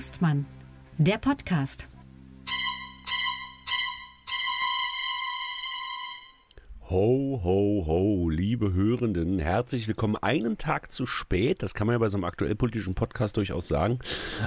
Hengstmann, der Podcast. Ho, ho, ho, liebe Hörenden, herzlich willkommen. Einen Tag zu spät, das kann man ja bei so einem aktuellpolitischen Podcast durchaus sagen.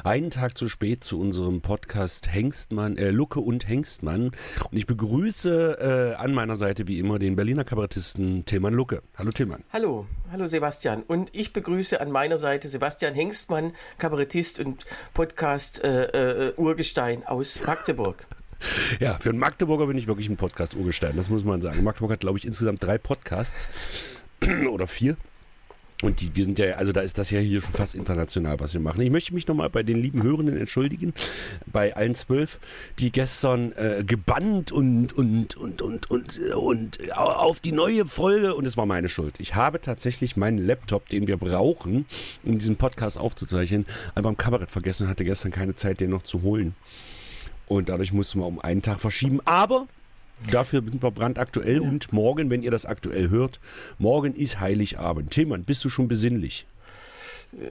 Einen Tag zu spät zu unserem Podcast Hengstmann, äh, Lucke und Hengstmann. Und ich begrüße äh, an meiner Seite wie immer den Berliner Kabarettisten Tillmann Lucke. Hallo Tillmann. Hallo, hallo Sebastian. Und ich begrüße an meiner Seite Sebastian Hengstmann, Kabarettist und Podcast äh, äh Urgestein aus Magdeburg. Ja, für einen Magdeburger bin ich wirklich ein Podcast-Urgestein, das muss man sagen. Magdeburg hat, glaube ich, insgesamt drei Podcasts oder vier. Und die, wir sind ja, also da ist das ja hier schon fast international, was wir machen. Ich möchte mich nochmal bei den lieben Hörenden entschuldigen, bei allen zwölf, die gestern äh, gebannt und, und, und, und, und, und auf die neue Folge, und es war meine Schuld. Ich habe tatsächlich meinen Laptop, den wir brauchen, um diesen Podcast aufzuzeichnen, einfach im Kabarett vergessen und hatte gestern keine Zeit, den noch zu holen. Und dadurch mussten wir um einen Tag verschieben. Aber dafür sind wir brandaktuell. Ja. Und morgen, wenn ihr das aktuell hört, morgen ist Heiligabend. Tillmann, bist du schon besinnlich?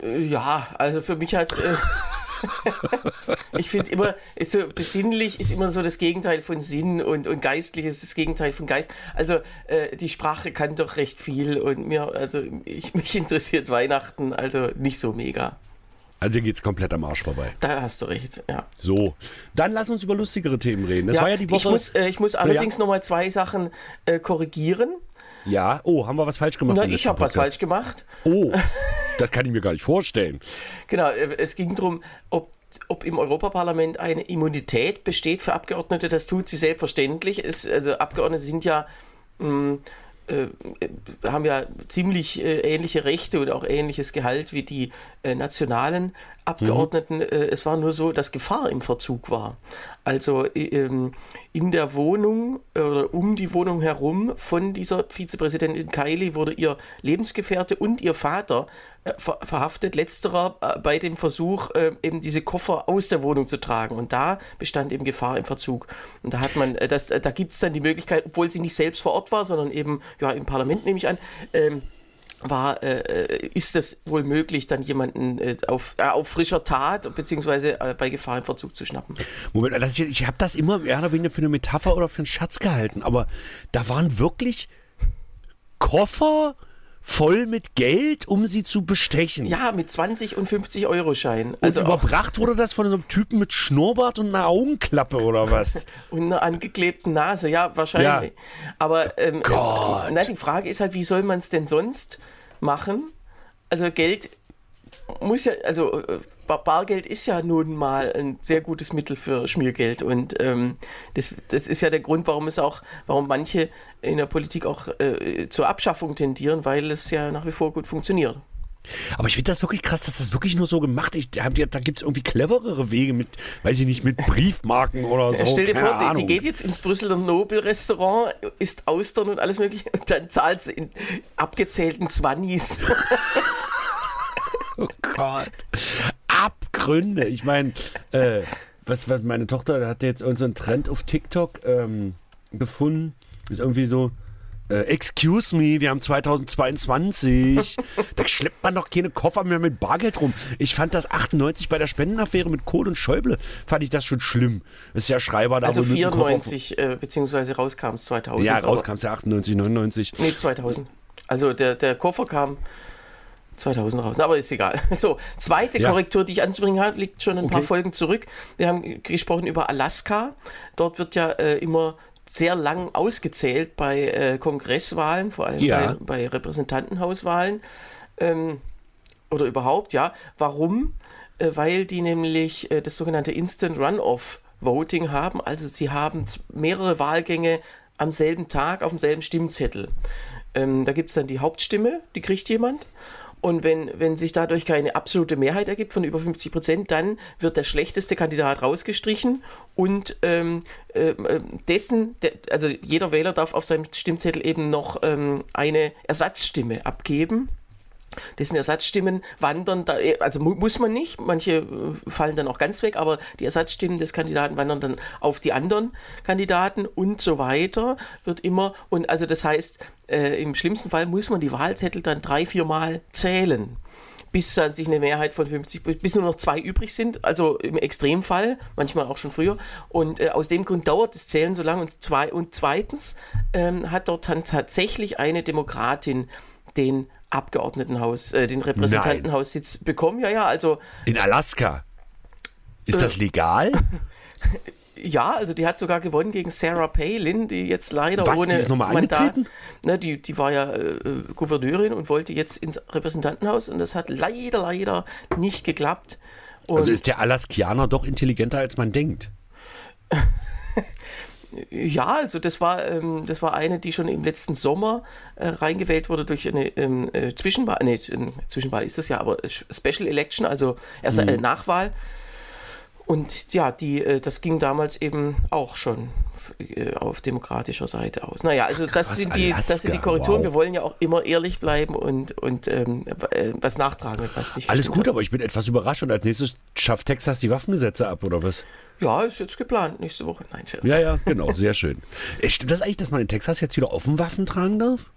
Äh, ja, also für mich hat. Äh, ich finde immer, ist so, besinnlich ist immer so das Gegenteil von Sinn und, und geistlich ist das Gegenteil von Geist. Also äh, die Sprache kann doch recht viel und mir, also ich, mich interessiert Weihnachten also nicht so mega. Also dir es komplett am Arsch vorbei. Da hast du recht, ja. So, dann lass uns über lustigere Themen reden. Das ja, war ja die Woche. Ich muss, äh, ich muss allerdings ja. nochmal zwei Sachen äh, korrigieren. Ja, oh, haben wir was falsch gemacht? Na, ich habe was falsch gemacht. Oh, das kann ich mir gar nicht vorstellen. Genau, äh, es ging darum, ob ob im Europaparlament eine Immunität besteht für Abgeordnete, das tut sie selbstverständlich. Es, also Abgeordnete sind ja mh, hm, äh, haben ja ziemlich äh, ähnliche Rechte und auch ähnliches Gehalt wie die äh, nationalen Abgeordneten. Mhm. Äh, es war nur so, dass Gefahr im Verzug war. Also ähm, in der Wohnung oder um die Wohnung herum von dieser Vizepräsidentin Kaili wurde ihr Lebensgefährte und ihr Vater äh, ver verhaftet. Letzterer äh, bei dem Versuch, eben diese Koffer aus der Wohnung zu tragen. Und da bestand eben Gefahr im Verzug. Und da hat man, das, da gibt es dann die Möglichkeit, obwohl sie nicht selbst vor Ort war, sondern eben ja, im Parlament nehme ich an, ähm, war, äh, ist es wohl möglich, dann jemanden äh, auf, äh, auf frischer Tat beziehungsweise äh, bei Gefahr im Verzug zu schnappen. Moment, das, ich habe das immer mehr oder weniger für eine Metapher oder für einen Schatz gehalten, aber da waren wirklich Koffer voll mit Geld, um sie zu bestechen. Ja, mit 20 und 50 Euro Schein. Also und überbracht wurde das von so einem Typen mit Schnurrbart und einer Augenklappe oder was? und einer angeklebten Nase, ja, wahrscheinlich. Ja. Aber ähm, Gott. na, die Frage ist halt, wie soll man es denn sonst machen? Also Geld muss ja, also äh, Bargeld ist ja nun mal ein sehr gutes Mittel für Schmiergeld und ähm, das, das ist ja der Grund, warum es auch, warum manche in der Politik auch äh, zur Abschaffung tendieren, weil es ja nach wie vor gut funktioniert. Aber ich finde das wirklich krass, dass das wirklich nur so gemacht ist. Da gibt es irgendwie cleverere Wege mit, weiß ich nicht, mit Briefmarken oder so. Stell dir vor, die, die, geht jetzt ins Brüsseler Nobel-Restaurant, isst Austern und alles mögliche und dann zahlt sie in abgezählten Zwannis. oh Gott. Abgründe. Ich meine, äh, was, was meine Tochter hat jetzt unseren Trend auf TikTok ähm, gefunden. Ist irgendwie so, äh, excuse me, wir haben 2022. da schleppt man doch keine Koffer mehr mit Bargeld rum. Ich fand das 98 bei der Spendenaffäre mit Kohl und Schäuble, fand ich das schon schlimm. Ist ja Schreiber da. Also 94, äh, beziehungsweise rauskam es 2000. Ja, rauskam es ja 98, 99. Nee, 2000. Also der, der Koffer kam 2000 raus, aber ist egal. So, zweite ja. Korrektur, die ich anzubringen habe, liegt schon ein okay. paar Folgen zurück. Wir haben gesprochen über Alaska. Dort wird ja äh, immer sehr lang ausgezählt bei äh, Kongresswahlen, vor allem ja. bei, bei, Repräsentantenhauswahlen ähm, oder überhaupt, ja. Warum? Äh, weil die nämlich äh, das sogenannte Instant Runoff Voting haben. Also sie haben mehrere Wahlgänge am selben Tag auf demselben Stimmzettel. Ähm, da gibt es dann die Hauptstimme, die kriegt jemand. Und wenn, wenn sich dadurch keine absolute Mehrheit ergibt von über 50 Prozent, dann wird der schlechteste Kandidat rausgestrichen und ähm, äh, dessen, de, also jeder Wähler darf auf seinem Stimmzettel eben noch ähm, eine Ersatzstimme abgeben dessen Ersatzstimmen wandern, da, also mu muss man nicht, manche äh, fallen dann auch ganz weg, aber die Ersatzstimmen des Kandidaten wandern dann auf die anderen Kandidaten und so weiter, wird immer, und also das heißt, äh, im schlimmsten Fall muss man die Wahlzettel dann drei, vier Mal zählen bis dann sich eine Mehrheit von 50, bis nur noch zwei übrig sind, also im Extremfall, manchmal auch schon früher. Und äh, aus dem Grund dauert das Zählen so lange. Und, zwei, und zweitens ähm, hat dort dann tatsächlich eine Demokratin den Abgeordnetenhaus, äh, den Repräsentantenhaussitz bekommen. Ja, ja, also. In Alaska. Ist äh, das legal? Ja, also die hat sogar gewonnen gegen Sarah Palin, die jetzt leider Was, ohne die ist nochmal Mandat, ne, die, die war ja äh, Gouverneurin und wollte jetzt ins Repräsentantenhaus und das hat leider, leider nicht geklappt. Und also ist der Alaskianer doch intelligenter, als man denkt. ja, also das war, ähm, das war eine, die schon im letzten Sommer äh, reingewählt wurde durch eine ähm, äh, Zwischenwahl. Nee, Zwischenwahl ist das ja, aber Special Election, also erst äh, mhm. Nachwahl. Und ja, die, äh, das ging damals eben auch schon äh, auf demokratischer Seite aus. Naja, also Ach, krass, das, sind die, das sind die Korrekturen. Wow. Wir wollen ja auch immer ehrlich bleiben und, und ähm, äh, was nachtragen, was nicht Alles gut, hat. aber ich bin etwas überrascht und als nächstes schafft Texas die Waffengesetze ab, oder was? Ja, ist jetzt geplant, nächste Woche. Nein, Scherz. Ja, ja, genau, sehr schön. Stimmt das eigentlich, dass man in Texas jetzt wieder offen Waffen tragen darf?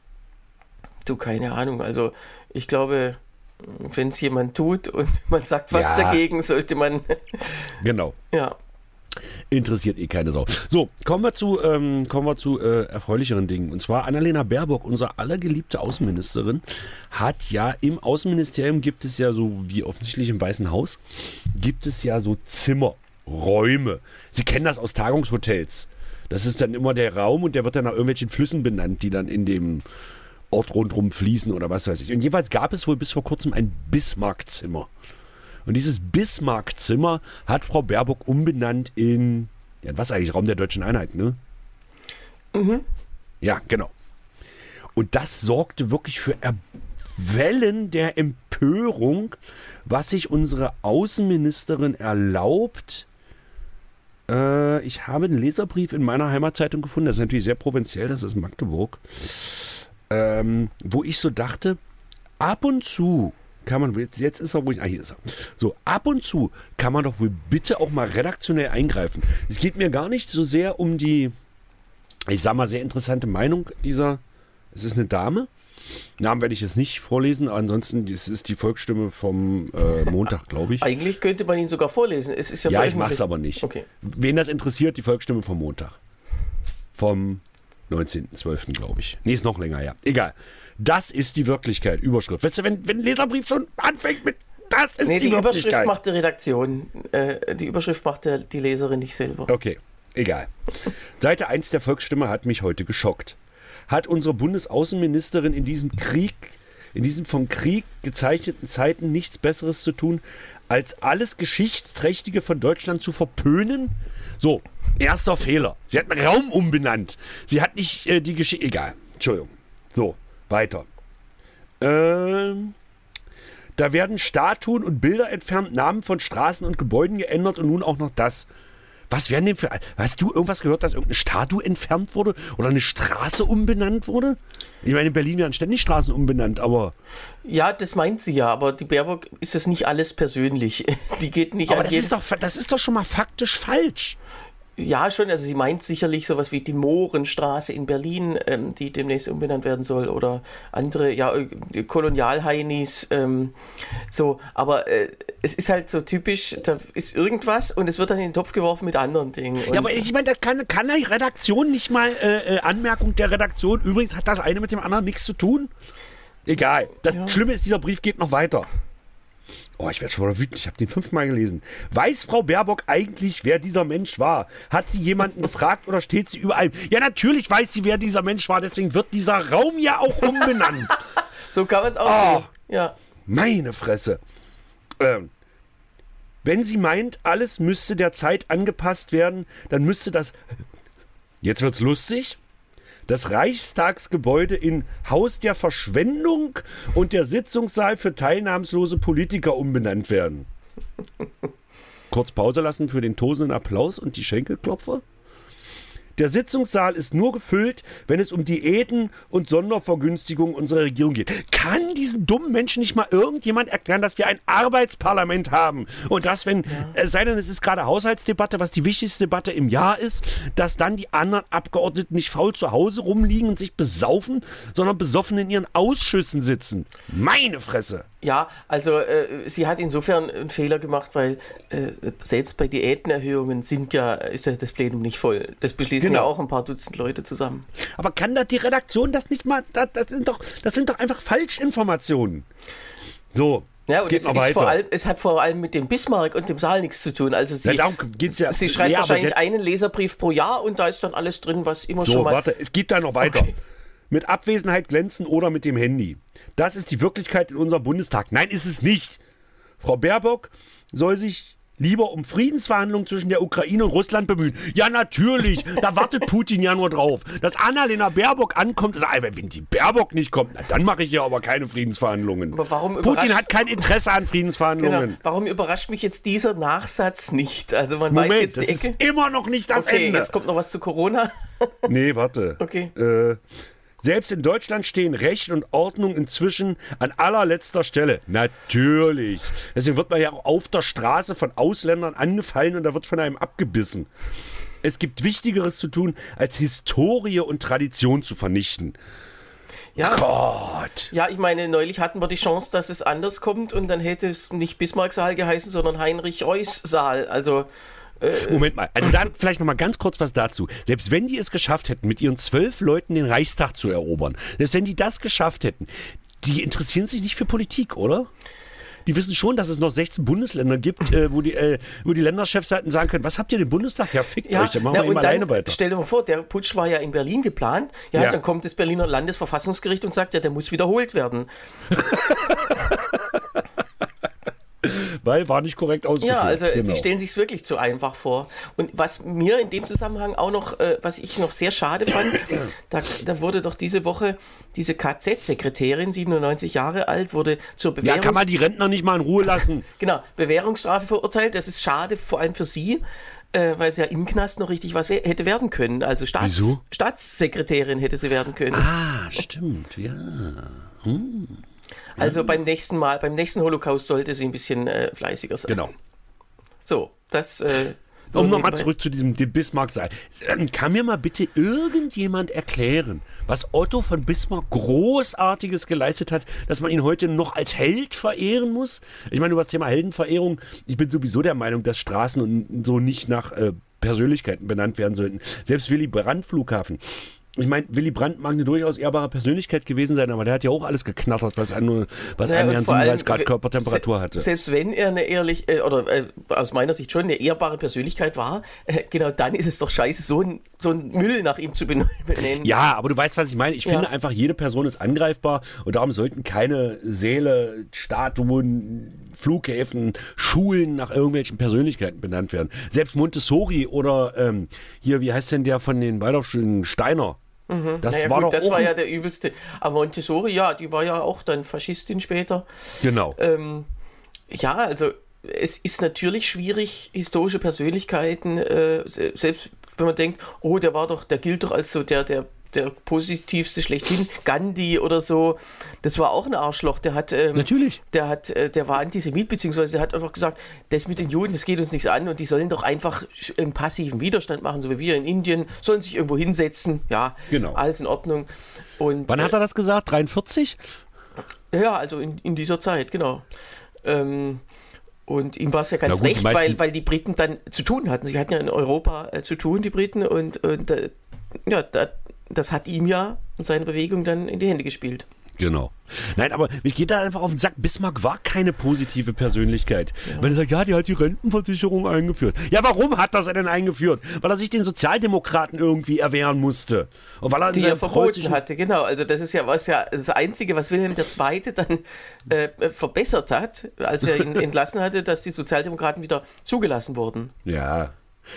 Du, keine Ahnung. Also ich glaube, wenn es jemand tut und man sagt was ja. dagegen, sollte man. genau. Ja. Interessiert eh keine Sau. So, kommen wir zu, ähm, kommen wir zu äh, erfreulicheren Dingen. Und zwar Annalena Baerbock, unsere allergeliebte Außenministerin, hat ja im Außenministerium gibt es ja so, wie offensichtlich im Weißen Haus, gibt es ja so Zimmerräume. Sie kennen das aus Tagungshotels. Das ist dann immer der Raum und der wird dann nach irgendwelchen Flüssen benannt, die dann in dem Ort rundherum fließen oder was weiß ich. Und jeweils gab es wohl bis vor kurzem ein Bismarck-Zimmer. Und dieses Bismarck-Zimmer hat Frau Baerbock umbenannt in, ja, was eigentlich, Raum der deutschen Einheit, ne? Mhm. Ja, genau. Und das sorgte wirklich für Wellen der Empörung, was sich unsere Außenministerin erlaubt. Äh, ich habe einen Leserbrief in meiner Heimatzeitung gefunden, das ist natürlich sehr provinziell, das ist Magdeburg ähm, wo ich so dachte, ab und zu kann man, jetzt, jetzt ist er ruhig, ah, hier ist er. So, ab und zu kann man doch wohl bitte auch mal redaktionell eingreifen. Es geht mir gar nicht so sehr um die, ich sag mal, sehr interessante Meinung dieser, es ist eine Dame. Namen werde ich jetzt nicht vorlesen, ansonsten das ist die Volksstimme vom äh, Montag, glaube ich. Eigentlich könnte man ihn sogar vorlesen. Es ist ja, ja ich mache es aber nicht. Okay. Wen das interessiert, die Volksstimme vom Montag. Vom 19.12. glaube ich. Nee, ist noch länger, ja. Egal. Das ist die Wirklichkeit. Überschrift. Weißt du, wenn, wenn ein Leserbrief schon anfängt mit das ist nee, die, die Wirklichkeit. Überschrift macht die Redaktion. Äh, die Überschrift macht der, die Leserin nicht selber. Okay, egal. Seite 1 der Volksstimme hat mich heute geschockt. Hat unsere Bundesaußenministerin in diesem Krieg, in diesen vom Krieg gezeichneten Zeiten nichts Besseres zu tun, als alles Geschichtsträchtige von Deutschland zu verpönen? So, erster Fehler. Sie hat einen Raum umbenannt. Sie hat nicht äh, die Geschichte. Egal. Entschuldigung. So, weiter. Ähm. Da werden Statuen und Bilder entfernt, Namen von Straßen und Gebäuden geändert und nun auch noch das. Was werden denn für. Hast du irgendwas gehört, dass irgendeine Statue entfernt wurde oder eine Straße umbenannt wurde? Ich meine, in Berlin werden ständig Straßen umbenannt, aber. Ja, das meint sie ja, aber die Baerbock ist das nicht alles persönlich. Die geht nicht aber an das ist, doch, das ist doch schon mal faktisch falsch. Ja, schon. Also sie meint sicherlich sowas wie die Mohrenstraße in Berlin, ähm, die demnächst umbenannt werden soll, oder andere, ja, äh, Kolonialheinis. Ähm, so, aber äh, es ist halt so typisch, da ist irgendwas und es wird dann in den Topf geworfen mit anderen Dingen. ja, aber ich meine, da kann, kann die Redaktion nicht mal äh, äh, Anmerkung der Redaktion. Übrigens hat das eine mit dem anderen nichts zu tun. Egal. Das ja. Schlimme ist, dieser Brief geht noch weiter. Oh, ich werde schon mal wütend. Ich habe den fünfmal gelesen. Weiß Frau Baerbock eigentlich, wer dieser Mensch war? Hat sie jemanden gefragt oder steht sie überall? Ja, natürlich weiß sie, wer dieser Mensch war. Deswegen wird dieser Raum ja auch umbenannt. so kann man es auch oh, sehen. Ja. Meine Fresse. Ähm, wenn sie meint, alles müsste der Zeit angepasst werden, dann müsste das. Jetzt wird's lustig das Reichstagsgebäude in Haus der Verschwendung und der Sitzungssaal für teilnahmslose Politiker umbenannt werden. Kurz Pause lassen für den tosenden Applaus und die Schenkelklopfer. Der Sitzungssaal ist nur gefüllt, wenn es um Diäten und Sondervergünstigungen unserer Regierung geht. Kann diesen dummen Menschen nicht mal irgendjemand erklären, dass wir ein Arbeitsparlament haben und dass, wenn, ja. es sei denn, es ist gerade Haushaltsdebatte, was die wichtigste Debatte im Jahr ist, dass dann die anderen Abgeordneten nicht faul zu Hause rumliegen und sich besaufen, sondern besoffen in ihren Ausschüssen sitzen. Meine Fresse! Ja, also äh, sie hat insofern einen Fehler gemacht, weil äh, selbst bei Diätenerhöhungen sind ja, ist ja das Plenum nicht voll. Das beschließen genau. ja auch ein paar Dutzend Leute zusammen. Aber kann da die Redaktion das nicht mal? Das, das sind, doch, das sind doch einfach Falschinformationen. So, ja, und es, allem, es, hat vor allem mit dem Bismarck und dem Saal nichts zu tun. Also sie, ja, ja. sie schreibt ja, wahrscheinlich einen Leserbrief pro Jahr und da ist dann alles drin, was immer so, schon mal... So, warte, es geht da noch weiter. Okay. Mit Abwesenheit glänzen oder mit dem Handy. Das ist die Wirklichkeit in unserem Bundestag. Nein, ist es nicht. Frau Baerbock soll sich lieber um Friedensverhandlungen zwischen der Ukraine und Russland bemühen. Ja, natürlich. Da wartet Putin ja nur drauf. Dass Annalena Baerbock ankommt, also, wenn die Baerbock nicht kommt, na, dann mache ich ja aber keine Friedensverhandlungen. Aber warum Putin hat kein Interesse an Friedensverhandlungen. Genau. Warum überrascht mich jetzt dieser Nachsatz nicht? Also man Moment, weiß jetzt das ist immer noch nicht das okay, Ende. Jetzt kommt noch was zu Corona. nee, warte. Okay. Äh, selbst in Deutschland stehen Recht und Ordnung inzwischen an allerletzter Stelle. Natürlich. Deswegen wird man ja auch auf der Straße von Ausländern angefallen und da wird von einem abgebissen. Es gibt Wichtigeres zu tun, als Historie und Tradition zu vernichten. Ja. Gott. Ja, ich meine, neulich hatten wir die Chance, dass es anders kommt und dann hätte es nicht Bismarck-Saal geheißen, sondern Heinrich-Reuss-Saal. Also äh, Moment mal, also dann vielleicht noch mal ganz kurz was dazu. Selbst wenn die es geschafft hätten, mit ihren zwölf Leuten den Reichstag zu erobern, selbst wenn die das geschafft hätten, die interessieren sich nicht für Politik, oder? die wissen schon, dass es noch 16 Bundesländer gibt, äh, wo, die, äh, wo die Länderchefs sagen können, was habt ihr den Bundestag? Ja, fickt ja, euch, dann machen na, wir eben alleine weiter. Stell dir mal vor, der Putsch war ja in Berlin geplant. Ja, ja, dann kommt das Berliner Landesverfassungsgericht und sagt, ja, der muss wiederholt werden. weil war nicht korrekt ausgeführt. Ja, also genau. die stellen sich es wirklich zu einfach vor. Und was mir in dem Zusammenhang auch noch, äh, was ich noch sehr schade fand, da, da wurde doch diese Woche diese KZ-Sekretärin, 97 Jahre alt, wurde zur Bewährung... Ja, kann man die Rentner nicht mal in Ruhe lassen? genau, Bewährungsstrafe verurteilt. Das ist schade, vor allem für sie, äh, weil sie ja im Knast noch richtig was hätte werden können. Also Staats Wieso? Staatssekretärin hätte sie werden können. Ah, stimmt, ja. Hm. Also beim nächsten Mal, beim nächsten Holocaust sollte sie ein bisschen äh, fleißiger sein. Genau. So, das. Äh, um nochmal zurück zu diesem Bismarck sein. Kann mir mal bitte irgendjemand erklären, was Otto von Bismarck Großartiges geleistet hat, dass man ihn heute noch als Held verehren muss? Ich meine, über das Thema Heldenverehrung, ich bin sowieso der Meinung, dass Straßen und so nicht nach äh, Persönlichkeiten benannt werden sollten. Selbst Willy Brandt Flughafen ich meine, Willy Brandt mag eine durchaus ehrbare Persönlichkeit gewesen sein, aber der hat ja auch alles geknattert, was an, was naja, annähernd 37 Grad Körpertemperatur hatte. Selbst wenn er eine ehrlich, äh, oder äh, aus meiner Sicht schon eine ehrbare Persönlichkeit war, äh, genau dann ist es doch scheiße, so ein, so ein Müll nach ihm zu benennen. Ja, aber du weißt, was ich meine. Ich ja. finde einfach, jede Person ist angreifbar und darum sollten keine Säle, Statuen, Flughäfen, Schulen nach irgendwelchen Persönlichkeiten benannt werden. Selbst Montessori oder ähm, hier, wie heißt denn der von den Waldorfschulen, Steiner? Mhm. Das, naja, war, gut, das war ja der übelste. Aber Montessori, ja, die war ja auch dann Faschistin später. Genau. Ähm, ja, also es ist natürlich schwierig, historische Persönlichkeiten, äh, selbst wenn man denkt, oh, der war doch, der gilt doch als so der, der der positivste schlechthin, Gandhi oder so, das war auch ein Arschloch. Der hat, ähm, Natürlich. Der hat, äh, der war Antisemit, beziehungsweise der hat einfach gesagt, das mit den Juden, das geht uns nichts an und die sollen doch einfach einen passiven Widerstand machen, so wie wir in Indien, sollen sich irgendwo hinsetzen. Ja, genau. alles in Ordnung. Und, Wann hat er das gesagt? 43? Ja, also in, in dieser Zeit, genau. Ähm, und ihm war es ja ganz gut, recht, weil, weil die Briten dann zu tun hatten. Sie hatten ja in Europa äh, zu tun, die Briten, und, und äh, ja, da, das hat ihm ja und seine Bewegung dann in die Hände gespielt. Genau. Nein, aber mich geht da einfach auf den Sack. Bismarck war keine positive Persönlichkeit. Ja. Weil er sagt, ja, die hat die Rentenversicherung eingeführt. Ja, warum hat das er denn eingeführt? Weil er sich den Sozialdemokraten irgendwie erwehren musste. Und weil er die er verboten hatte, genau. Also das ist ja was ja das Einzige, was Wilhelm II. dann äh, verbessert hat, als er ihn entlassen hatte, dass die Sozialdemokraten wieder zugelassen wurden. Ja.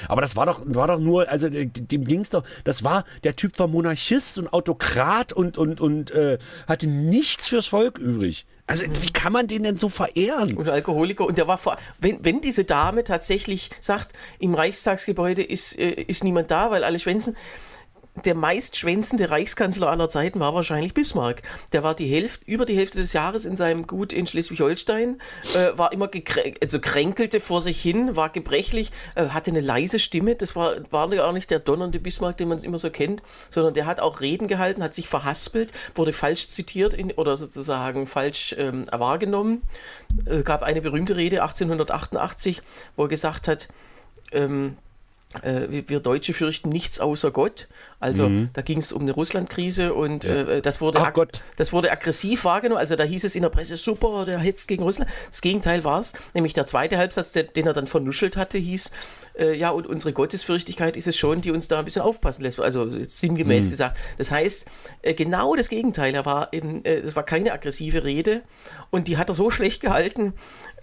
Aber das war doch, war doch nur, also dem ging es doch, das war, der Typ war Monarchist und Autokrat und, und, und äh, hatte nichts fürs Volk übrig. Also wie kann man den denn so verehren? Und Alkoholiker. Und der war vor, wenn, wenn diese Dame tatsächlich sagt, im Reichstagsgebäude ist, äh, ist niemand da, weil alle schwänzen, der meistschwänzende Reichskanzler aller Zeiten war wahrscheinlich Bismarck. Der war die Hälfte, über die Hälfte des Jahres in seinem Gut in Schleswig-Holstein, äh, war immer also kränkelte vor sich hin, war gebrechlich, äh, hatte eine leise Stimme. Das war, war gar nicht der donnernde Bismarck, den man immer so kennt, sondern der hat auch Reden gehalten, hat sich verhaspelt, wurde falsch zitiert in, oder sozusagen falsch ähm, wahrgenommen. Es gab eine berühmte Rede 1888, wo er gesagt hat, ähm, äh, wir Deutsche fürchten nichts außer Gott. Also mhm. da ging es um eine Russlandkrise und ja. äh, das, wurde Ach das wurde aggressiv wahrgenommen. Also da hieß es in der Presse, super, der hetzt gegen Russland. Das Gegenteil war es, nämlich der zweite Halbsatz, der, den er dann vernuschelt hatte, hieß, äh, ja, und unsere Gottesfürchtigkeit ist es schon, die uns da ein bisschen aufpassen lässt. Also sinngemäß mhm. gesagt. Das heißt, äh, genau das Gegenteil. Er war eben, äh, es war keine aggressive Rede und die hat er so schlecht gehalten,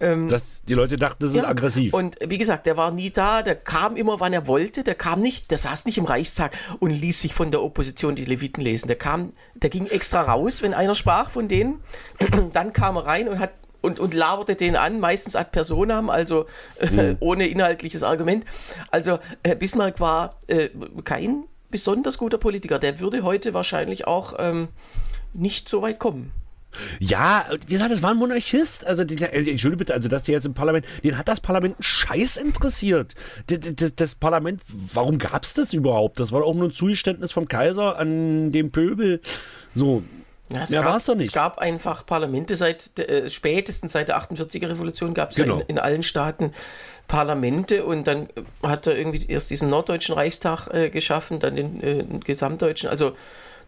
ähm, Dass die Leute dachten, das ja. ist aggressiv. Und wie gesagt, der war nie da, der kam immer, wann er wollte, der kam nicht, der saß nicht im Reichstag und ließ sich von der Opposition die Leviten lesen. Der kam, der ging extra raus, wenn einer sprach von denen. Dann kam er rein und hat und, und laberte den an, meistens ad personam, also äh, mhm. ohne inhaltliches Argument. Also äh, Bismarck war äh, kein besonders guter Politiker. Der würde heute wahrscheinlich auch ähm, nicht so weit kommen. Ja, wie gesagt, das war ein Monarchist. Also, den, äh, Entschuldigung bitte, also, dass der jetzt im Parlament, den hat das Parlament Scheiß interessiert. Das, das, Parlament, warum gab es das überhaupt? Das war auch nur ein Zugeständnis vom Kaiser an den Pöbel. So. Ja, es, ja, gab, doch nicht. es gab einfach Parlamente seit äh, spätestens seit der 48er Revolution gab es genau. ja in, in, allen Staaten Parlamente und dann hat er irgendwie erst diesen norddeutschen Reichstag äh, geschaffen, dann den, äh, den gesamtdeutschen. Also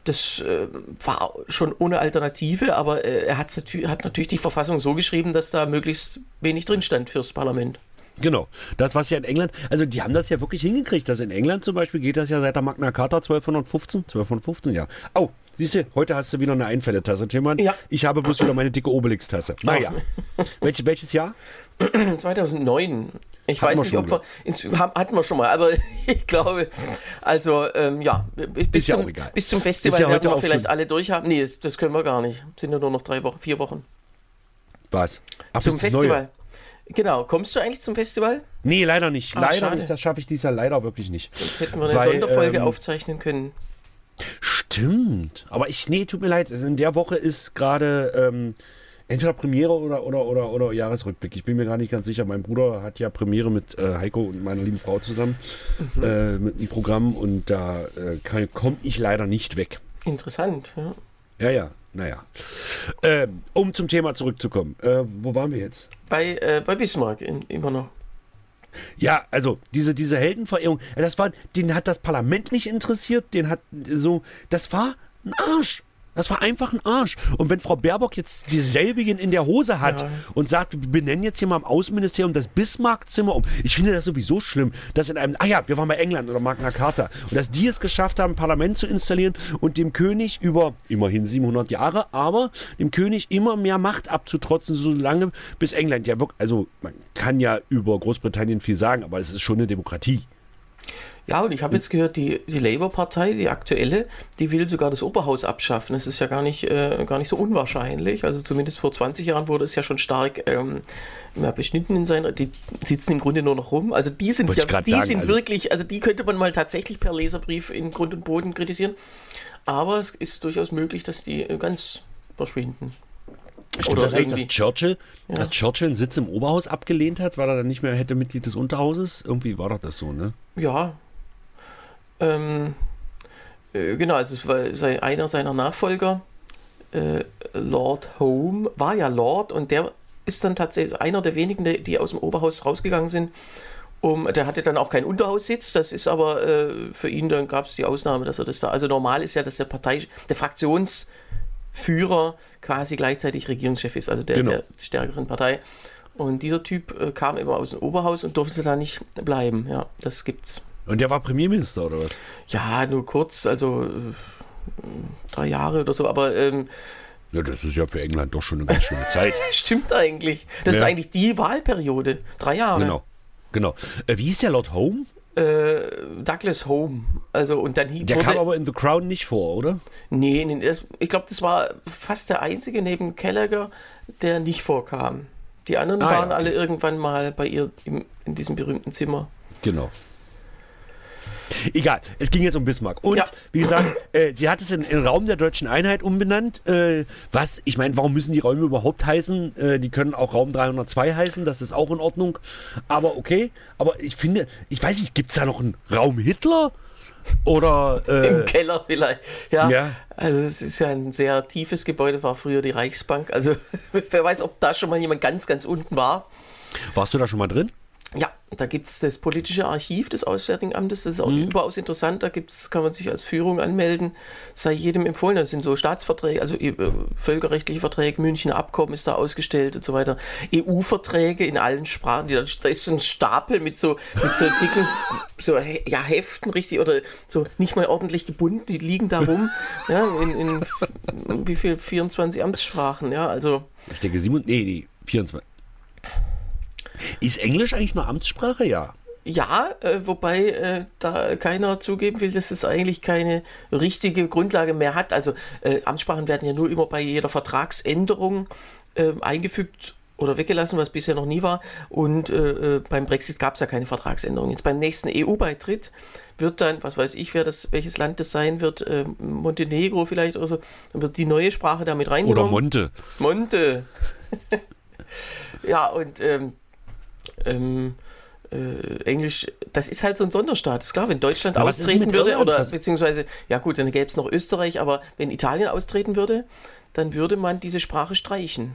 das äh, war schon ohne Alternative, aber äh, er hat natürlich die Verfassung so geschrieben, dass da möglichst wenig drin stand fürs Parlament. Genau, das was ja in England, also die haben das ja wirklich hingekriegt, dass in England zum Beispiel geht das ja seit der Magna Carta 1215, 1215, ja. Oh, siehst du, heute hast du wieder eine Einfälletasse, Tillmann. Ja. Ich habe bloß wieder meine dicke Obelix-Tasse. Naja. Welch, welches Jahr? 2009. Ich hatten weiß nicht, ob wir, ins, hatten wir schon mal, aber ich glaube, also ähm, ja, bis, ja zum, bis zum Festival ja werden wir vielleicht alle durchhaben. Nee, das, das, können wir gar nicht. Sind ja nur noch drei Wochen, vier Wochen. Was? Ach, zum Festival. Genau, kommst du eigentlich zum Festival? Nee, leider nicht. Ach, leider schade. nicht. Das schaffe ich dieses Jahr leider wirklich nicht. Sonst hätten wir eine Weil, Sonderfolge ähm, aufzeichnen können. Stimmt. Aber ich, nee, tut mir leid. In der Woche ist gerade ähm, entweder Premiere oder, oder, oder, oder Jahresrückblick. Ich bin mir gar nicht ganz sicher. Mein Bruder hat ja Premiere mit äh, Heiko und meiner lieben Frau zusammen mhm. äh, mit einem Programm und da äh, komme ich leider nicht weg. Interessant, ja. Ja, ja, naja. Ähm, um zum Thema zurückzukommen. Äh, wo waren wir jetzt? Bei, äh, bei Bismarck in, immer noch. Ja, also diese, diese Heldenverehrung, das war, den hat das Parlament nicht interessiert, den hat so, das war ein Arsch. Das war einfach ein Arsch. Und wenn Frau Baerbock jetzt dieselbigen in der Hose hat ja. und sagt, wir benennen jetzt hier mal im Außenministerium das Bismarck-Zimmer um. Ich finde das sowieso schlimm, dass in einem, ah ja, wir waren bei England oder Magna Carta. Und dass die es geschafft haben, ein Parlament zu installieren und dem König über immerhin 700 Jahre, aber dem König immer mehr Macht abzutrotzen, solange bis England ja wirklich, also man kann ja über Großbritannien viel sagen, aber es ist schon eine Demokratie. Ja, und ich habe jetzt gehört, die, die Labour-Partei, die aktuelle, die will sogar das Oberhaus abschaffen. Das ist ja gar nicht, äh, gar nicht so unwahrscheinlich. Also zumindest vor 20 Jahren wurde es ja schon stark ähm, ja, beschnitten in seiner. Die sitzen im Grunde nur noch rum. Also die sind ja, die sagen, sind also wirklich, also die könnte man mal tatsächlich per Leserbrief in Grund und Boden kritisieren. Aber es ist durchaus möglich, dass die äh, ganz verschwinden. Stimmt Oder das eigentlich, dass Churchill, ja. dass Churchill einen Sitz im Oberhaus abgelehnt hat, weil er dann nicht mehr hätte Mitglied des Unterhauses? Irgendwie war doch das so, ne? Ja, ähm, äh, genau, also es war einer seiner Nachfolger, äh, Lord Home, war ja Lord und der ist dann tatsächlich einer der wenigen, die aus dem Oberhaus rausgegangen sind. Um, der hatte dann auch keinen Unterhaussitz, das ist aber äh, für ihn, dann gab es die Ausnahme, dass er das da. Also normal ist ja, dass der Partei, der Fraktionsführer quasi gleichzeitig Regierungschef ist, also der, genau. der stärkeren Partei. Und dieser Typ äh, kam immer aus dem Oberhaus und durfte da nicht bleiben. Ja, das gibt's. Und der war Premierminister oder was? Ja, nur kurz, also äh, drei Jahre oder so, aber. Ähm, ja, das ist ja für England doch schon eine ganz schöne Zeit. Stimmt eigentlich. Das ja. ist eigentlich die Wahlperiode. Drei Jahre. Genau. Genau. Äh, wie hieß der Lord Home? äh, Douglas Home. Also, und dann Der kam aber in The Crown nicht vor, oder? Nee, nee das, ich glaube, das war fast der einzige neben Gallagher, der nicht vorkam. Die anderen ah, waren ja, okay. alle irgendwann mal bei ihr im, in diesem berühmten Zimmer. Genau. Egal, es ging jetzt um Bismarck. Und ja. wie gesagt, äh, sie hat es in, in, Raum der deutschen Einheit umbenannt. Äh, was, ich meine, warum müssen die Räume überhaupt heißen? Äh, die können auch Raum 302 heißen, das ist auch in Ordnung. Aber okay, aber ich finde, ich weiß nicht, gibt es da noch einen Raum Hitler? Oder äh, im Keller vielleicht. Ja, ja, also es ist ja ein sehr tiefes Gebäude, war früher die Reichsbank. Also wer weiß, ob da schon mal jemand ganz, ganz unten war. Warst du da schon mal drin? Ja, da gibt es das politische Archiv des Auswärtigen Amtes, das ist auch mhm. überaus interessant. Da gibt's, kann man sich als Führung anmelden, sei jedem empfohlen. Das sind so Staatsverträge, also äh, völkerrechtliche Verträge, Münchner Abkommen ist da ausgestellt und so weiter. EU-Verträge in allen Sprachen. Da ist so ein Stapel mit so, mit so dicken so, ja, Heften, richtig, oder so nicht mal ordentlich gebunden, die liegen da rum. ja, in, in, wie viel? 24 Amtssprachen, ja, also. Ich denke, 7, nee, nee, 24. Ist Englisch eigentlich eine Amtssprache? Ja. Ja, äh, wobei äh, da keiner zugeben will, dass es eigentlich keine richtige Grundlage mehr hat. Also äh, Amtssprachen werden ja nur immer bei jeder Vertragsänderung äh, eingefügt oder weggelassen, was bisher noch nie war. Und äh, äh, beim Brexit gab es ja keine Vertragsänderung. Jetzt beim nächsten EU-Beitritt wird dann, was weiß ich, wer das, welches Land das sein wird, Montenegro vielleicht oder so, dann wird die neue Sprache damit reingenommen. Oder Monte. Monte. ja, und ähm, ähm, äh, Englisch, das ist halt so ein Sonderstaat. Ist klar, wenn Deutschland aber austreten würde, Irland? oder beziehungsweise, ja gut, dann gäbe es noch Österreich, aber wenn Italien austreten würde, dann würde man diese Sprache streichen.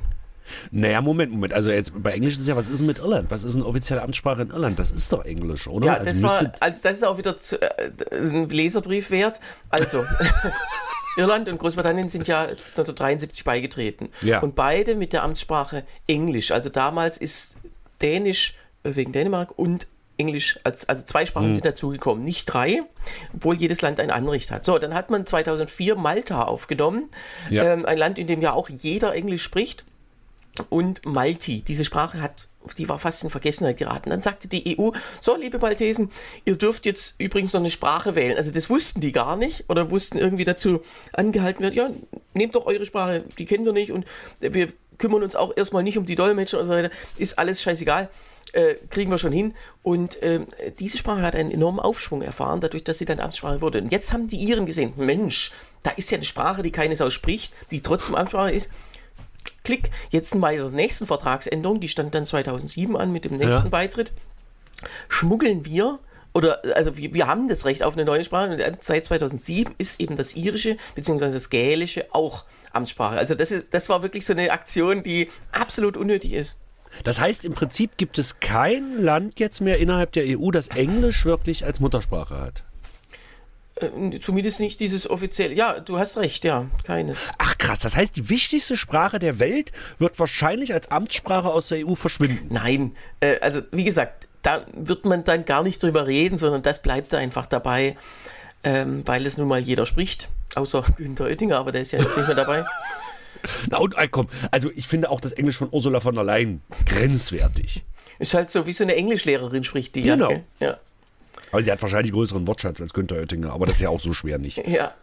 Naja, Moment, Moment. Also jetzt bei Englisch ist es ja, was ist denn mit Irland? Was ist eine offizielle Amtssprache in Irland? Das ist doch Englisch, oder? Ja, das, also war, also das ist auch wieder zu, äh, ein Leserbrief wert. Also, Irland und Großbritannien sind ja 1973 beigetreten. Ja. Und beide mit der Amtssprache Englisch. Also damals ist Dänisch wegen Dänemark und Englisch, also zwei Sprachen mhm. sind dazugekommen, nicht drei, obwohl jedes Land ein Anricht hat. So, dann hat man 2004 Malta aufgenommen, ja. ähm, ein Land, in dem ja auch jeder Englisch spricht. Und Malti, diese Sprache hat, die war fast in Vergessenheit geraten. Dann sagte die EU, so, liebe Maltesen, ihr dürft jetzt übrigens noch eine Sprache wählen. Also das wussten die gar nicht oder wussten irgendwie dazu angehalten wird, ja, nehmt doch eure Sprache, die kennen wir nicht und wir kümmern uns auch erstmal nicht um die Dolmetscher und so weiter, ist alles scheißegal. Äh, kriegen wir schon hin. Und äh, diese Sprache hat einen enormen Aufschwung erfahren, dadurch, dass sie dann Amtssprache wurde. Und jetzt haben die Iren gesehen, Mensch, da ist ja eine Sprache, die keine Sau spricht, die trotzdem Amtssprache ist. Klick, jetzt bei der nächsten Vertragsänderung, die stand dann 2007 an mit dem nächsten ja. Beitritt. Schmuggeln wir oder also wir, wir, haben das Recht auf eine neue Sprache und seit 2007 ist eben das Irische bzw. das Gälische auch Amtssprache. Also das, ist, das war wirklich so eine Aktion, die absolut unnötig ist. Das heißt, im Prinzip gibt es kein Land jetzt mehr innerhalb der EU, das Englisch wirklich als Muttersprache hat. Äh, zumindest nicht dieses offizielle. Ja, du hast recht, ja, keines. Ach krass, das heißt, die wichtigste Sprache der Welt wird wahrscheinlich als Amtssprache aus der EU verschwinden. Nein, äh, also wie gesagt, da wird man dann gar nicht drüber reden, sondern das bleibt einfach dabei, ähm, weil es nun mal jeder spricht. Außer Günther Oettinger, aber der ist ja jetzt nicht mehr dabei. Na und äh, komm, also ich finde auch das Englisch von Ursula von der Leyen grenzwertig. Ist halt so, wie so eine Englischlehrerin spricht die. Genau. Ja. Aber sie hat wahrscheinlich größeren Wortschatz als Günther Oettinger, aber das ist ja auch so schwer nicht. Ja.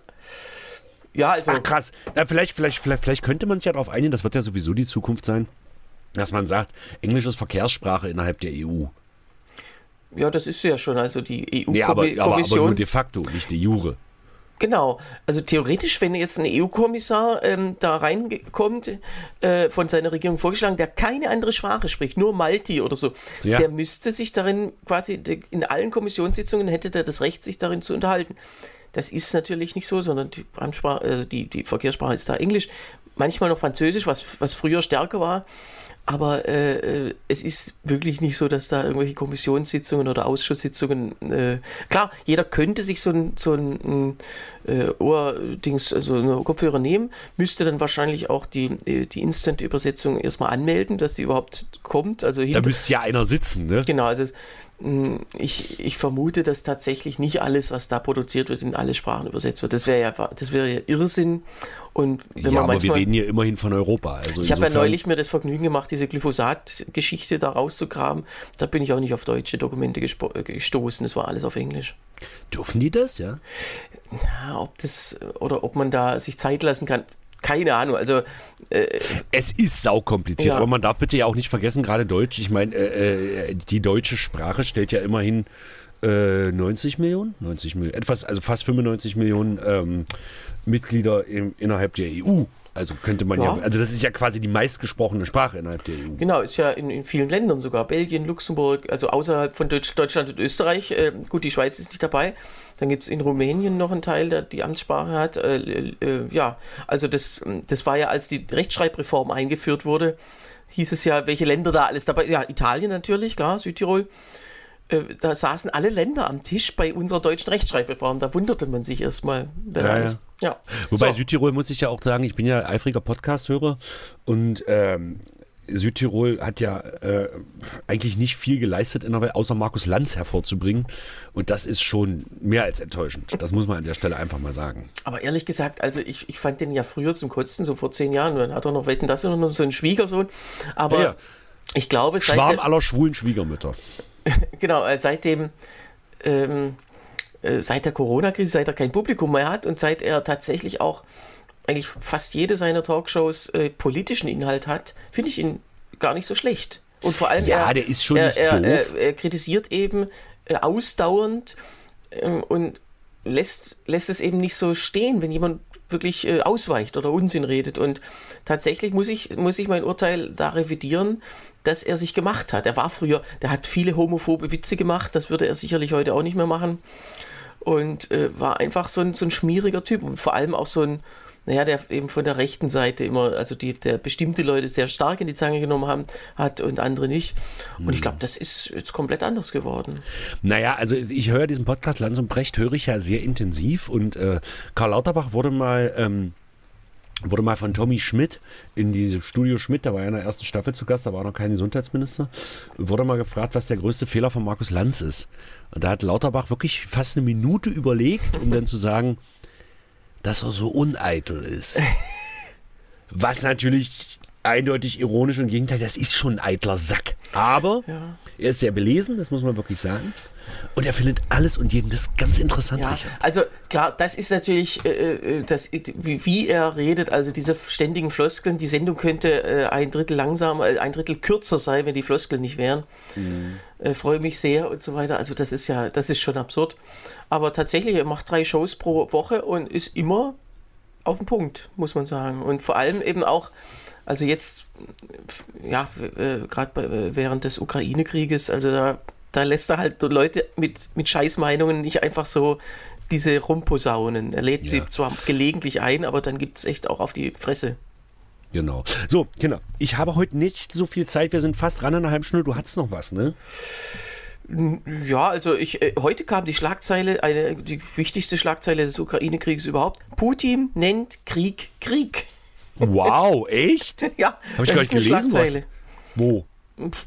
Ja, also. Ach krass. Na, vielleicht, vielleicht, vielleicht, vielleicht könnte man sich ja darauf einigen, das wird ja sowieso die Zukunft sein, dass man sagt, Englisch ist Verkehrssprache innerhalb der EU. Ja, das ist ja schon, also die EU-Kommission. Nee, aber, aber, aber nur de facto, nicht de jure. Genau, also theoretisch, wenn jetzt ein EU-Kommissar ähm, da reinkommt, äh, von seiner Regierung vorgeschlagen, der keine andere Sprache spricht, nur Malti oder so, ja. der müsste sich darin quasi, in allen Kommissionssitzungen hätte der das Recht, sich darin zu unterhalten. Das ist natürlich nicht so, sondern die, also die, die Verkehrssprache ist da Englisch, manchmal noch Französisch, was, was früher stärker war. Aber äh, äh, es ist wirklich nicht so, dass da irgendwelche Kommissionssitzungen oder Ausschusssitzungen. Äh, klar, jeder könnte sich so ein, so ein äh, Ohrdings, also eine Kopfhörer nehmen, müsste dann wahrscheinlich auch die, äh, die Instant-Übersetzung erstmal anmelden, dass sie überhaupt kommt. Also da müsste ja einer sitzen, ne? Genau, also ich, ich vermute, dass tatsächlich nicht alles, was da produziert wird, in alle Sprachen übersetzt wird. Das wäre ja, das wäre ja Irrsinn. Und wenn ja, man aber manchmal, wir reden hier immerhin von Europa. Also ich habe ja neulich mir das Vergnügen gemacht, diese Glyphosat-Geschichte da rauszugraben. Da bin ich auch nicht auf deutsche Dokumente äh, gestoßen. Das war alles auf Englisch. Dürfen die das, ja? Ja, ob das oder ob man da sich Zeit lassen kann, keine Ahnung. Also Es ist saukompliziert, Ja. aber man darf bitte ja auch nicht vergessen, gerade Deutsch, ich meine, äh, äh, die deutsche Sprache stellt ja immerhin äh, 90 Millionen, 90 Millionen, etwas, also fast 95 Millionen ähm, Mitglieder im, innerhalb der EU. Also könnte man ja. Ja. also das ist ja quasi die meistgesprochene Sprache innerhalb der EU. Genau, ist ja in, in vielen Ländern sogar. Belgien, Luxemburg, also außerhalb von Deutsch, Deutschland und Österreich. Äh, gut, die Schweiz ist nicht dabei. Dann gibt es in Rumänien noch einen Teil, der die Amtssprache hat. Äh, äh, ja, also das, das war ja, als die Rechtschreibreform eingeführt wurde, hieß es ja, welche Länder da alles dabei Ja, Italien natürlich, klar, Südtirol. Äh, Da saßen alle Länder am Tisch bei unserer deutschen Rechtschreibreform. Da wunderte man sich erstmal. Ja, ja. ja. Wobei So. Südtirol muss ich ja auch sagen, ich bin ja eifriger Podcast-Hörer und ähm, Südtirol hat ja äh, eigentlich nicht viel geleistet, in der Welt, außer Markus Lanz hervorzubringen. Und das ist schon mehr als enttäuschend. Das muss man an der Stelle einfach mal sagen. Aber ehrlich gesagt, also ich, ich fand den ja früher zum Kotzen, so vor zehn Jahren. Dann hat er noch Wetten, das und noch so einen Schwiegersohn. Aber Ja, ich glaube, seit Schwarm aller schwulen Schwiegermütter. genau, äh, seitdem, ähm, äh, seit der Corona-Krise, seit er kein Publikum mehr hat und seit er tatsächlich auch eigentlich fast jede seiner Talkshows äh, politischen Inhalt hat, finde ich ihn gar nicht so schlecht. Und vor allem, Ja, er, der ist schon er, nicht er, doof. Er, er kritisiert eben äh, ausdauernd ähm, und lässt, lässt es eben nicht so stehen, wenn jemand wirklich äh, ausweicht oder Unsinn redet. Und tatsächlich muss ich, muss ich mein Urteil da revidieren, dass er sich gemacht hat. Er war früher, der hat viele homophobe Witze gemacht, das würde er sicherlich heute auch nicht mehr machen. Und äh, war einfach so ein, so ein schmieriger Typ und vor allem auch so ein, naja, der eben von der rechten Seite immer, also die, der bestimmte Leute sehr stark in die Zange genommen haben, hat und andere nicht. Und ich glaube, das ist jetzt komplett anders geworden. Naja, also ich höre diesen Podcast Lanz und Brecht, höre ich ja sehr intensiv und äh, Karl Lauterbach wurde mal, ähm, wurde mal von Tommy Schmidt in diese Studio Schmidt, da war ja in der ersten Staffel zu Gast, da war noch kein Gesundheitsminister, wurde mal gefragt, was der größte Fehler von Markus Lanz ist. Und da hat Lauterbach wirklich fast eine Minute überlegt, um dann zu sagen, dass er so uneitel ist. Was natürlich eindeutig ironisch und Gegenteil, das ist schon ein eitler Sack. Aber er ist sehr belesen, das muss man wirklich sagen. Und er findet alles und jeden das ganz interessant, Ja, Richard. also klar, das ist natürlich, äh, äh, das, wie, wie er redet, also diese ständigen Floskeln, die Sendung könnte äh, ein Drittel langsamer, äh, ein Drittel kürzer sein, wenn die Floskeln nicht wären. Äh, freue mich sehr und so weiter. Also das ist ja, das ist schon absurd. Aber tatsächlich, er macht drei Shows pro Woche und ist immer auf den Punkt, muss man sagen. Und vor allem eben auch, also jetzt, ja, äh, gerade während des Ukraine-Krieges, also da, da lässt er halt Leute mit, mit Scheißmeinungen nicht einfach so diese rumposaunen. Er lädt sie Ja. zwar gelegentlich ein, aber dann gibt es echt auch auf die Fresse. Genau. So, Kinder, ich habe heute nicht so viel Zeit. Wir sind fast ran an einer halben Stunde. Du hattest noch was, ne? Ja, also ich, äh, heute kam die Schlagzeile, eine, die wichtigste Schlagzeile des Ukraine-Krieges überhaupt. Putin nennt Krieg Krieg. Wow, echt? Ja, Hab ich gar nicht gelesen, Schlagzeile. Wo?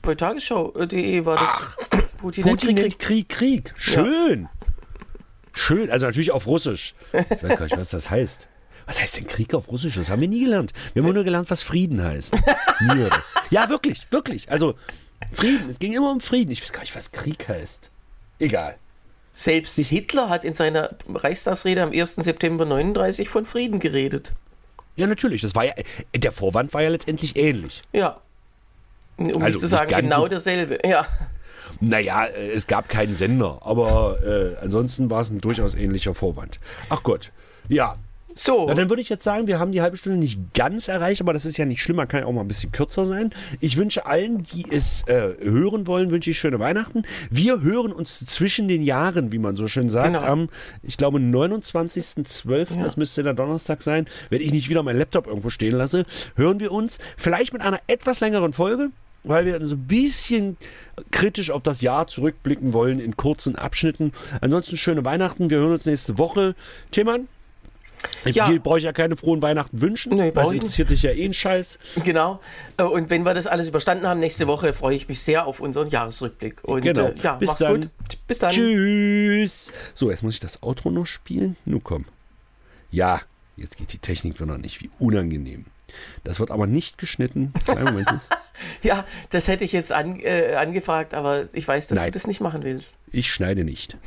Bei tagesschau.de war das. Putin, Putin nennt nennt Krieg, Krieg. Schön. Schön, also natürlich auf Russisch. Ich weiß gar nicht, was das heißt. Was heißt denn Krieg auf Russisch? Das haben wir nie gelernt. Wir haben nur gelernt, was Frieden heißt. Ja, wirklich, wirklich. Also Frieden, es ging immer um Frieden. Ich weiß gar nicht, was Krieg heißt. Egal. Selbst Hitler hat in seiner Reichstagsrede am 1. September 39 von Frieden geredet. Ja, natürlich. Das war ja, der Vorwand war ja letztendlich ähnlich. Ja. Um Also nicht zu nicht sagen, ganz genau derselbe. Ja. Naja, äh, es gab keinen Sender, aber äh, ansonsten war es ein durchaus ähnlicher Vorwand. Ach Gott. Ja. So. Na, dann würde ich jetzt sagen, wir haben die halbe Stunde nicht ganz erreicht, aber das ist ja nicht schlimm, man kann ja auch mal ein bisschen kürzer sein. Ich wünsche allen, die es äh, hören wollen, wünsche ich schöne Weihnachten. Wir hören uns zwischen den Jahren, wie man so schön sagt, Genau. am, ich glaube, 29.12., das müsste der Donnerstag sein, wenn ich nicht wieder meinen Laptop irgendwo stehen lasse, hören wir uns vielleicht mit einer etwas längeren Folge, weil wir so ein bisschen kritisch auf das Jahr zurückblicken wollen in kurzen Abschnitten. Ansonsten schöne Weihnachten, wir hören uns nächste Woche. Tillmann, Ich Ja. brauche ich ja keine frohen Weihnachten wünschen. Nee, ich nicht. interessiert dich ja eh ein Scheiß. Genau. Äh, Und wenn wir das alles überstanden haben, nächste Woche freue ich mich sehr auf unseren Jahresrückblick. Und Genau. äh, ja, Bis mach's dann. gut. Bis dann. Tschüss. So, jetzt muss ich das Outro noch spielen. Nun komm. Ja, jetzt geht die Technik wieder noch nicht. Wie unangenehm. Das wird aber nicht geschnitten. Ja, das hätte ich jetzt an, äh, angefragt, aber ich weiß, dass Nein. du das nicht machen willst. Ich schneide nicht.